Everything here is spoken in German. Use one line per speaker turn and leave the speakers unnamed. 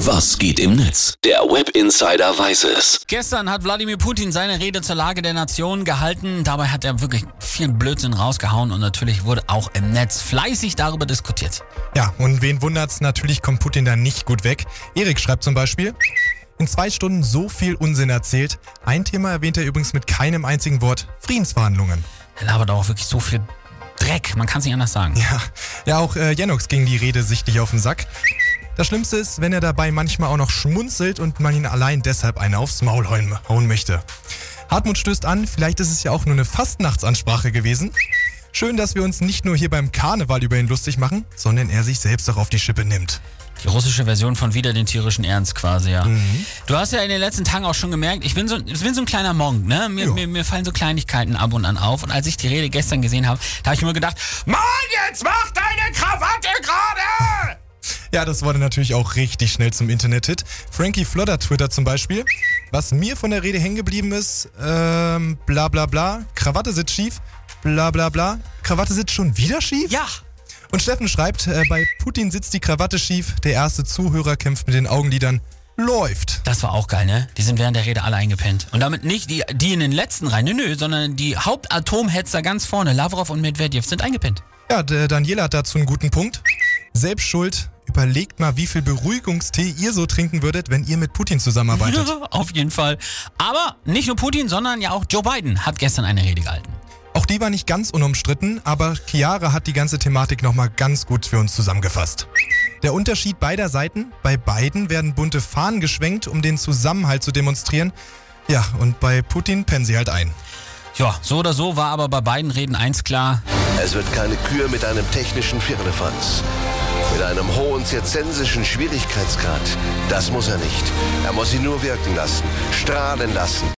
Was geht im Netz? Der Web Insider weiß es.
Gestern hat Wladimir Putin seine Rede zur Lage der Nation gehalten. Dabei hat er wirklich viel Blödsinn rausgehauen und natürlich wurde auch im Netz fleißig darüber diskutiert.
Ja, und wen wundert's? Natürlich kommt Putin da nicht gut weg. Erik schreibt zum Beispiel. In zwei Stunden so viel Unsinn erzählt. Ein Thema erwähnt er übrigens mit keinem einzigen Wort. Friedensverhandlungen.
Er labert auch wirklich so viel Dreck, man kann es nicht anders sagen.
Ja, ja auch äh, Jenox ging die Rede sichtlich auf den Sack. Das Schlimmste ist, wenn er dabei manchmal auch noch schmunzelt und man ihn allein deshalb eine aufs Maul hauen, möchte. Hartmut stößt an, vielleicht ist es ja auch nur eine Fastnachtsansprache gewesen. Schön, dass wir uns nicht nur hier beim Karneval über ihn lustig machen, sondern er sich selbst auch auf die Schippe nimmt.
Die russische Version von Wieder den tierischen Ernst quasi, ja.
Mhm.
Du hast ja in den letzten Tagen auch schon gemerkt, ich bin so, ich bin so ein kleiner Monk, ne? Mir, mir, mir fallen so Kleinigkeiten ab und an auf. Und als ich die Rede gestern gesehen habe, da habe ich mir gedacht, Mann, jetzt mach deine Krawatte!
Ja, das wurde natürlich auch richtig schnell zum Internet-Hit. Frankie Flodder twittert zum Beispiel. Was mir von der Rede hängen geblieben ist, ähm, bla bla bla, Krawatte sitzt schief, bla bla bla, Krawatte sitzt schon wieder schief?
Ja,
Und Steffen schreibt, äh, bei Putin sitzt die Krawatte schief, der erste Zuhörer kämpft mit den Augenlidern, läuft.
Das war auch geil, ne? Die sind während der Rede alle eingepennt. Und damit nicht die, die in den letzten rein, nö, nö, sondern die Hauptatomhetzer ganz vorne, Lavrov und Medvedev, sind eingepennt.
Ja, der Daniela hat dazu einen guten Punkt. Selbst schuld, überlegt mal, wie viel Beruhigungstee ihr so trinken würdet, wenn ihr mit Putin zusammenarbeitet.
Auf jeden Fall. Aber nicht nur Putin, sondern ja auch Joe Biden hat gestern eine Rede gehalten.
Auch die war nicht ganz unumstritten, aber Chiara hat die ganze Thematik nochmal ganz gut für uns zusammengefasst. Der Unterschied beider Seiten, bei beiden werden bunte Fahnen geschwenkt, um den Zusammenhalt zu demonstrieren. Ja, und bei Putin pennen sie halt ein.
Ja, so oder so war aber bei beiden Reden eins klar.
Es wird keine Kür mit einem technischen Firlefanz. Mit einem hohen zirzensischen Schwierigkeitsgrad. Das muss er nicht. Er muss sie nur wirken lassen, strahlen lassen.